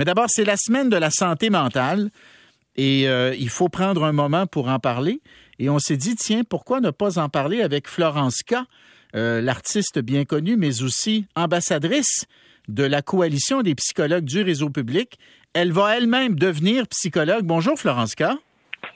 Mais d'abord, c'est la semaine de la santé mentale et euh, il faut prendre un moment pour en parler. Et on s'est dit, tiens, pourquoi ne pas en parler avec Florence K., euh, l'artiste bien connue, mais aussi ambassadrice de la coalition des psychologues du réseau public. Elle va elle-même devenir psychologue. Bonjour, Florence K.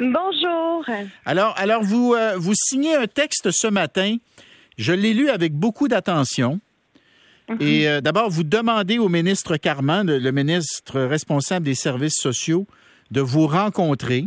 Bonjour. Alors, alors vous, euh, vous signez un texte ce matin. Je l'ai lu avec beaucoup d'attention. Mhm. Et euh, d'abord, vous demandez au ministre Carman, le, ministre responsable des services sociaux, de vous rencontrer.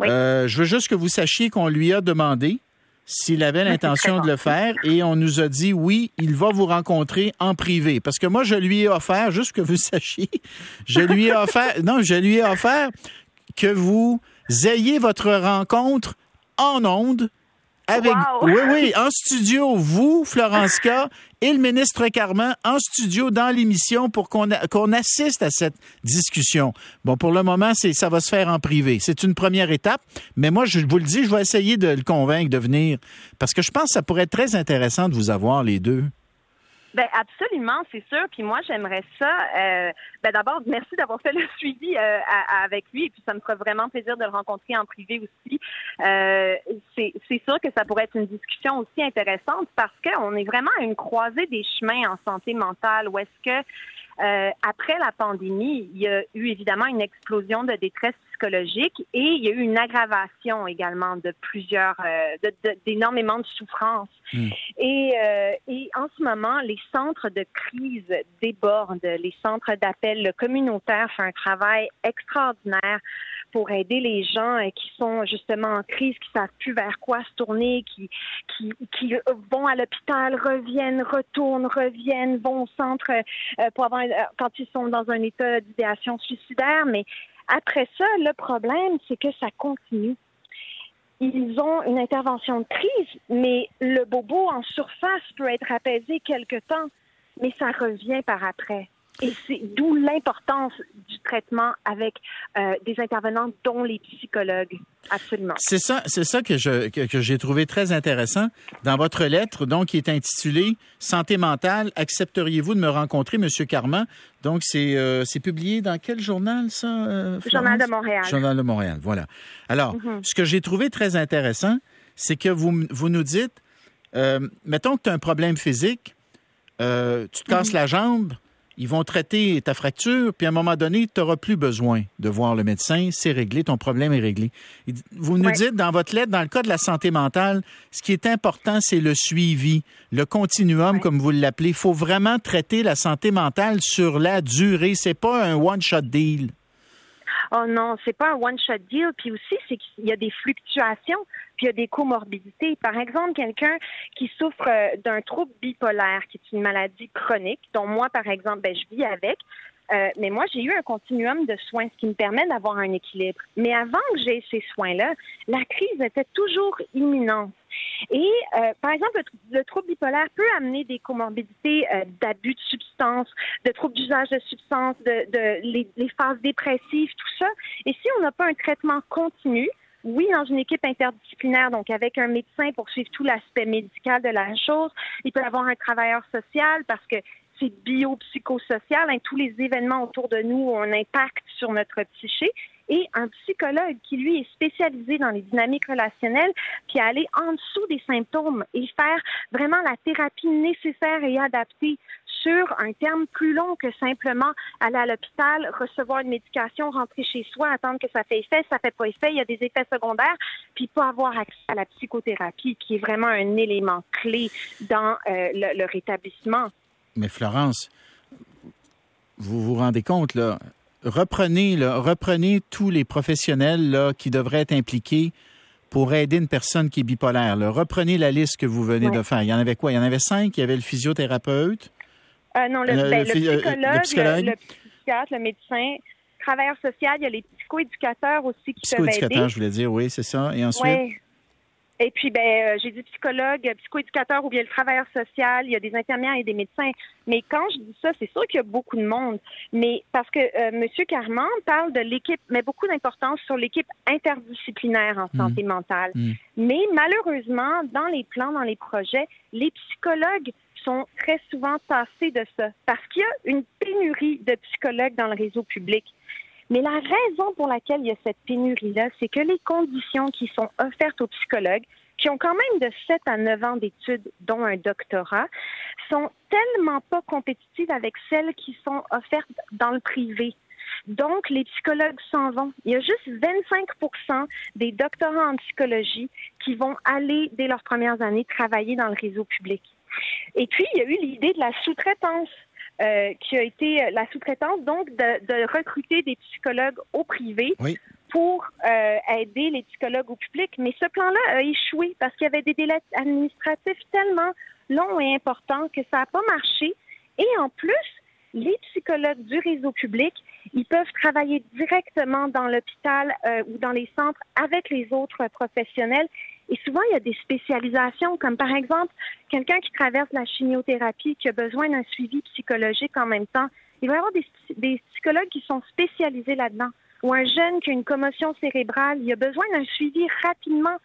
Euh, je veux juste que vous sachiez qu'on lui a demandé s'il avait l'intention de le faire et on nous a dit oui, il va vous rencontrer en privé. Parce que moi, je lui ai offert, juste que vous sachiez, je lui ai offert, non, je lui ai offert que vous ayez votre rencontre en ondes avec, oui, oui, en studio, vous, Florence K, et le ministre Carman en studio dans l'émission pour qu'on assiste à cette discussion. Bon, pour le moment, ça va se faire en privé. C'est une première étape, mais moi, je vous le dis, je vais essayer de le convaincre de venir parce que je pense que ça pourrait être très intéressant de vous avoir les deux. Ben absolument, c'est sûr. Puis moi, j'aimerais ça. Euh, ben d'abord, merci d'avoir fait le suivi euh, avec lui. Puis ça me ferait vraiment plaisir de le rencontrer en privé aussi. Euh, c'est sûr que ça pourrait être une discussion aussi intéressante parce qu'on est vraiment à une croisée des chemins en santé mentale. Où est-ce que euh, après la pandémie, il y a eu évidemment une explosion de détresse psychologique et il y a eu une aggravation également de plusieurs, euh, d'énormément de, souffrances. Hmm. Et, euh, et en ce moment, les centres de crise débordent, les centres d'appel communautaires font un travail extraordinaire pour aider les gens euh, qui sont justement en crise, qui savent plus vers quoi se tourner, qui, vont à l'hôpital, reviennent, retournent, reviennent, vont au centre euh, pour avoir, euh, quand ils sont dans un état d'idéation suicidaire. Mais après ça, le problème, c'est que ça continue ils ont une intervention de crise, mais le bobo en surface peut être apaisé quelque temps, mais ça revient par après. Et c'est d'où l'importance du traitement avec euh, des intervenants, dont les psychologues. Absolument. C'est ça, c'est ça que je que, j'ai trouvé très intéressant dans votre lettre, donc qui est intitulée Santé mentale. Accepteriez-vous de me rencontrer, Monsieur Carman Donc c'est euh, c'est publié dans quel journal ça euh, Journal de Montréal. Journal de Montréal. Voilà. Alors, mm-hmm. ce que j'ai trouvé très intéressant, c'est que vous vous nous dites, mettons que tu as un problème physique, tu te casses mm-hmm. la jambe ils vont traiter ta fracture, puis à un moment donné, tu n'auras plus besoin de voir le médecin, c'est réglé, ton problème est réglé. Vous nous dites dans votre lettre, dans le cas de la santé mentale, ce qui est important, c'est le suivi, le continuum, comme vous l'appelez. Il faut vraiment traiter la santé mentale sur la durée. C'est pas un one-shot deal. Oh non, c'est pas un one-shot deal. Puis aussi, c'est qu'il y a des fluctuations puis il y a des comorbidités. Par exemple, quelqu'un qui souffre euh, d'un trouble bipolaire, qui est une maladie chronique, dont moi, par exemple, ben, je vis avec. Euh, mais moi, j'ai eu un continuum de soins, ce qui me permet d'avoir un équilibre. Mais avant que j'ai ces soins-là, la crise était toujours imminente. Et euh, par exemple, le, trouble bipolaire peut amener des comorbidités d'abus de substances, de troubles d'usage de substances, de, de les, les, phases dépressives, tout ça. Et si on n'a pas un traitement continu, oui, dans une équipe interdisciplinaire, donc avec un médecin pour suivre tout l'aspect médical de la chose. Il peut y avoir un travailleur social parce que c'est biopsychosocial. Hein, tous les événements autour de nous ont un impact sur notre psyché. Et un psychologue qui, lui, est spécialisé dans les dynamiques relationnelles, qui a aller en dessous des symptômes et faire vraiment la thérapie nécessaire et adaptée sur un terme plus long que simplement aller à l'hôpital, recevoir une médication, rentrer chez soi, attendre que ça fait effet, ça fait pas effet, il y a des effets secondaires, puis pas avoir accès à la psychothérapie, qui est vraiment un élément clé dans euh, le, rétablissement. Mais Florence, vous vous rendez compte, là, reprenez, reprenez tous les professionnels là, qui devraient être impliqués pour aider une personne qui est bipolaire. Reprenez la liste que vous venez de faire. Il y en avait quoi? Il y en avait cinq. Il y avait le physiothérapeute, euh, non, le, ben, le, psychologue, le, psychiatre, le médecin, travailleur social, il y a les psychoéducateurs aussi qui peuvent aider. Psychoéducateurs, je voulais dire, oui, c'est ça. Et ensuite? Et puis, ben, euh, j'ai dit psychologue, psychoéducateur ou bien le travailleur social. Il y a des infirmières et des médecins. Mais quand je dis ça, c'est sûr qu'il y a beaucoup de monde. Mais parce que euh, M. Carman parle de l'équipe, met beaucoup d'importance sur l'équipe interdisciplinaire en santé mmh. mentale. Mmh. Mais malheureusement, dans les plans, dans les projets, les psychologues très souvent tassés de ça parce qu'il y a une pénurie de psychologues dans le réseau public. Mais la raison pour laquelle il y a cette pénurie-là, c'est que les conditions qui sont offertes aux psychologues, qui ont quand même de 7 à 9 ans d'études, dont un doctorat, sont tellement pas compétitives avec celles qui sont offertes dans le privé. Donc, les psychologues s'en vont. Il y a juste 25 des doctorants en psychologie qui vont aller, dès leurs premières années, travailler dans le réseau public. Et puis, il y a eu l'idée de la sous-traitance. Euh, qui a été la sous-traitance, donc de, recruter des psychologues au privé pour euh, aider les psychologues au public. Mais ce plan-là a échoué parce qu'il y avait des délais administratifs tellement longs et importants que ça n'a pas marché. Et en plus, les psychologues du réseau public, ils peuvent travailler directement dans l'hôpital euh, ou dans les centres avec les autres professionnels. Et souvent, il y a des spécialisations, comme par exemple quelqu'un qui traverse la chimiothérapie, qui a besoin d'un suivi psychologique en même temps. Il va y avoir des, des psychologues qui sont spécialisés là-dedans. Ou un jeune qui a une commotion cérébrale, il a besoin d'un suivi rapidement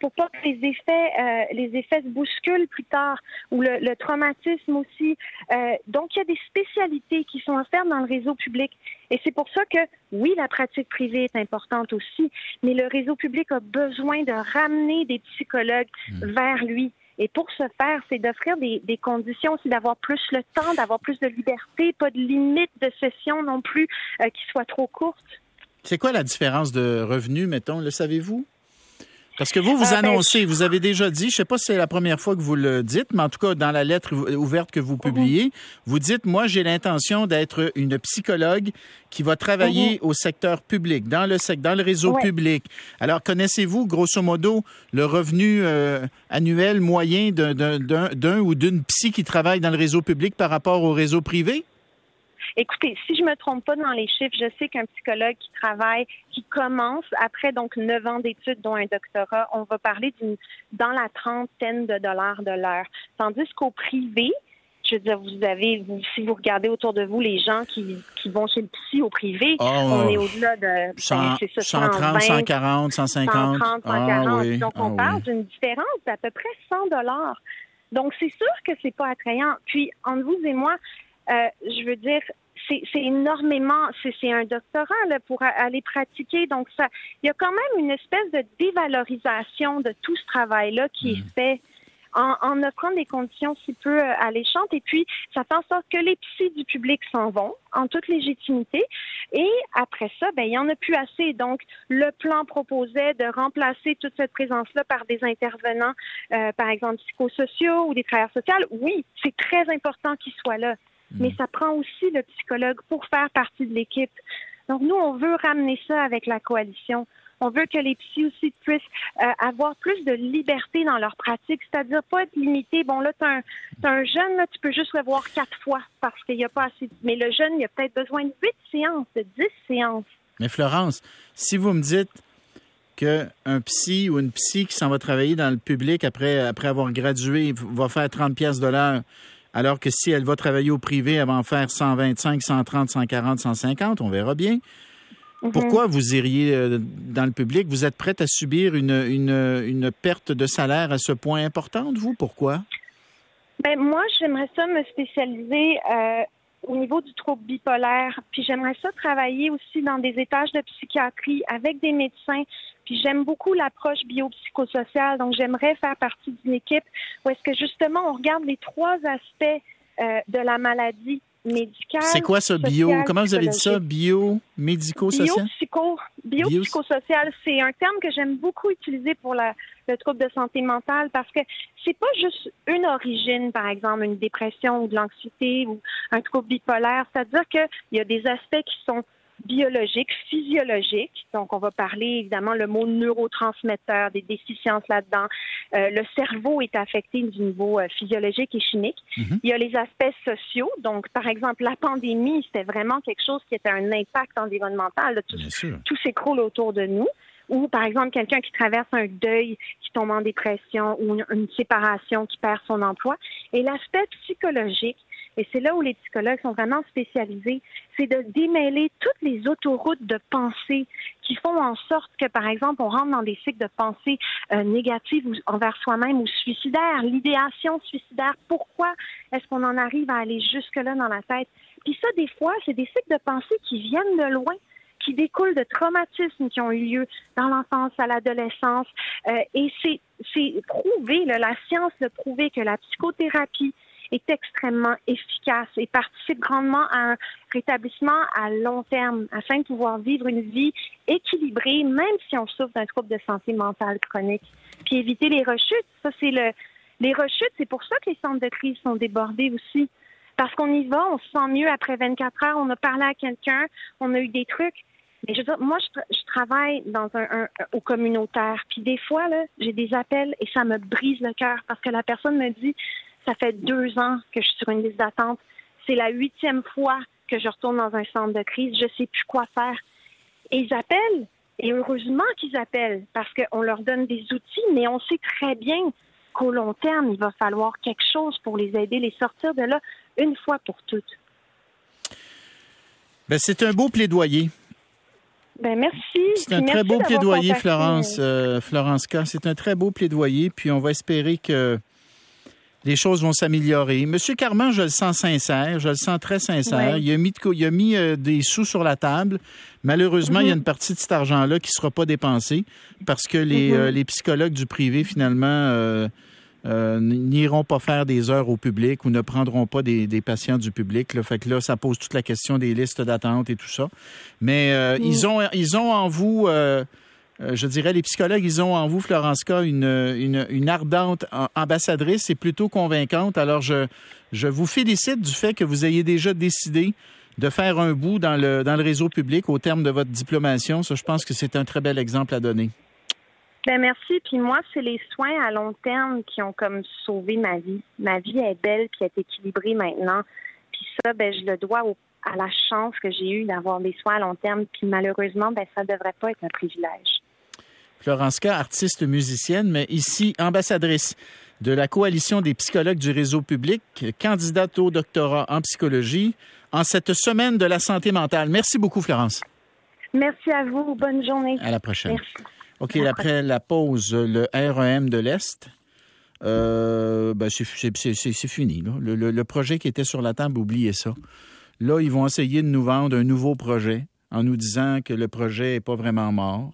pour pas que les effets, euh, les effets se bousculent plus tard, ou le, traumatisme aussi. Euh, donc, il y a des spécialités qui sont offertes dans le réseau public. Et c'est pour ça que, oui, la pratique privée est importante aussi, mais le réseau public a besoin de ramener des psychologues hmm. vers lui. Et pour ce faire, c'est d'offrir des, conditions aussi, d'avoir plus le temps, d'avoir plus de liberté, pas de limite de session non plus euh, qui soit trop courte. C'est quoi la différence de revenus, mettons, le savez-vous? Parce que vous, vous ah, ben, annoncez, vous avez déjà dit, je ne sais pas si c'est la première fois que vous le dites, mais en tout cas, dans la lettre ouverte que vous mhm. publiez, vous dites, moi, j'ai l'intention d'être une psychologue qui va travailler mhm. au secteur public, dans le, dans le réseau public. Alors, connaissez-vous, grosso modo, le revenu euh, annuel moyen d'un ou d'une psy qui travaille dans le réseau public par rapport au réseau privé? Écoutez, si je me trompe pas dans les chiffres, je sais qu'un psychologue qui travaille, qui commence après donc neuf ans d'études, dont un doctorat, on va parler d'une dans la trentaine de dollars de l'heure. Tandis qu'au privé, je veux dire, vous avez, si vous regardez autour de vous les gens qui, qui vont chez le psy au privé, oh, on est au-delà de 100, 130, 140, 150. 130, 140. Donc, on ah parle d'une différence d'à peu près 100 dollars. Donc, c'est sûr que c'est pas attrayant. Puis, entre vous et moi, euh, je veux dire, c'est énormément, c'est un doctorat là, pour aller pratiquer. Donc, ça, il y a quand même une espèce de dévalorisation de tout ce travail-là qui est mm. fait en, en, offrant des conditions si peu euh, alléchantes. Et puis, ça fait en sorte que les psys du public s'en vont en toute légitimité. Et après ça, ben, il n'y en a plus assez. Donc, le plan proposait de remplacer toute cette présence-là par des intervenants, euh, par exemple psychosociaux ou des travailleurs sociaux. Oui, c'est très important qu'ils soient là mais ça prend aussi le psychologue pour faire partie de l'équipe. Donc, nous, on veut ramener ça avec la coalition. On veut que les psys aussi puissent euh, avoir plus de liberté dans leur pratique, c'est-à-dire pas être limité. Bon, là, tu un, un jeune, là, tu peux juste le voir quatre fois parce qu'il n'y a pas assez. Mais le jeune, il a peut-être besoin de huit séances, de dix séances. Mais Florence, si vous me dites qu'un psy ou une psy qui s'en va travailler dans le public après, après avoir gradué va faire 30 pièces de l'heure, alors que si elle va travailler au privé, elle va en faire 125, 130, 140, 150, on verra bien. Mhm. Pourquoi vous iriez euh, dans le public? Vous êtes prête à subir une, une, perte de salaire à ce point importante, vous? Pourquoi? Ben, moi, j'aimerais ça me spécialiser euh, au niveau du trouble bipolaire. Puis j'aimerais ça travailler aussi dans des étages de psychiatrie avec des médecins. Puis j'aime beaucoup l'approche biopsychosociale. Donc j'aimerais faire partie d'une équipe où est-ce que justement on regarde les trois aspects euh, de la maladie médicale. C'est quoi ça, bio? Comment vous avez dit ça? Bio, médico-social? Biopsychosocial, c'est un terme que j'aime beaucoup utiliser pour la, le trouble de santé mentale parce que c'est pas juste une origine, par exemple, une dépression ou de l'anxiété ou un trouble bipolaire. C'est-à-dire qu'il y a des aspects qui sont biologiques, physiologiques. Donc, on va parler évidemment le mot neurotransmetteur, des déficiences là-dedans. Euh, le cerveau est affecté du niveau euh, physiologique et chimique. Mhm. Il y a les aspects sociaux. Donc, par exemple, la pandémie, c'était vraiment quelque chose qui était un impact environnemental. Tout, tout s'écroule autour de nous ou par exemple quelqu'un qui traverse un deuil, qui tombe en dépression ou une, séparation, qui perd son emploi. Et l'aspect psychologique, et c'est là où les psychologues sont vraiment spécialisés, c'est de démêler toutes les autoroutes de pensée qui font en sorte que, par exemple, on rentre dans des cycles de pensée euh, négatives envers soi-même ou suicidaires, l'idéation suicidaire. Pourquoi est-ce qu'on en arrive à aller jusque-là dans la tête? Puis ça, des fois, c'est des cycles de pensée qui viennent de loin qui découlent de traumatismes qui ont eu lieu dans l'enfance, à l'adolescence. Euh, et c'est prouvé, la science l'a prouvé que la psychothérapie est extrêmement efficace et participe grandement à un rétablissement à long terme afin de pouvoir vivre une vie équilibrée, même si on souffre d'un trouble de santé mentale chronique. Puis éviter les rechutes, ça c'est le les rechutes, c'est pour ça que les centres de crise sont débordés aussi. Parce qu'on y va, on se sent mieux après 24 heures, on a parlé à quelqu'un, on a eu des trucs. Mais je veux dire, moi, je, travaille dans un, au communautaire. Puis des fois, là, j'ai des appels et ça me brise le cœur parce que la personne me dit, ça fait deux ans que je suis sur une liste d'attente. C'est la huitième fois que je retourne dans un centre de crise. Je sais plus quoi faire. Et ils appellent. Et heureusement qu'ils appellent parce qu'on leur donne des outils, mais on sait très bien qu'au long terme, il va falloir quelque chose pour les aider, les sortir de là une fois pour toutes. Ben, c'est un beau plaidoyer. Ben, merci. C'est un très beau plaidoyer, Florence, euh, Florence K. C'est un très beau plaidoyer, puis on va espérer que les choses vont s'améliorer. Monsieur Carman, je le sens sincère, je le sens très sincère. Il a mis, il a mis euh, des sous sur la table. Malheureusement, il y a mhm. une partie de cet argent-là qui ne sera pas dépensée parce que les, mhm. euh, les psychologues du privé, finalement, euh, n'iront pas faire des heures au public ou ne prendront pas des, patients du public. Là. Fait que là, ça pose toute la question des listes d'attente et tout ça. Mais mm. ils, ont, ils ont en vous, je dirais, les psychologues, ils ont en vous, Florence K, une, une, ardente ambassadrice et plutôt convaincante. Alors, je, je vous félicite du fait que vous ayez déjà décidé de faire un bout dans le, dans le réseau public au terme de votre diplomation. Ça, je pense que c'est un très bel exemple à donner. Ben merci. Puis moi, c'est les soins à long terme qui ont comme sauvé ma vie. Ma vie est belle puis est équilibrée maintenant. Puis ça, ben je le dois à la chance que j'ai eue d'avoir des soins à long terme. Puis malheureusement, ben ça ne devrait pas être un privilège. Florence K, artiste musicienne, mais ici ambassadrice de la coalition des psychologues du réseau public, candidate au doctorat en psychologie en cette semaine de la santé mentale. Merci beaucoup, Florence. Merci à vous. Bonne journée. À la prochaine. Merci. OK, après la pause, le REM de l'Est, euh, ben c'est fini. Le, projet qui était sur la table, oubliez ça. Là, ils vont essayer de nous vendre un nouveau projet en nous disant que le projet n'est pas vraiment mort.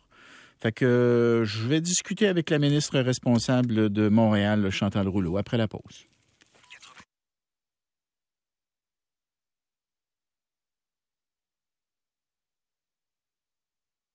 Fait que je vais discuter avec la ministre responsable de Montréal, Chantal Rouleau, après la pause.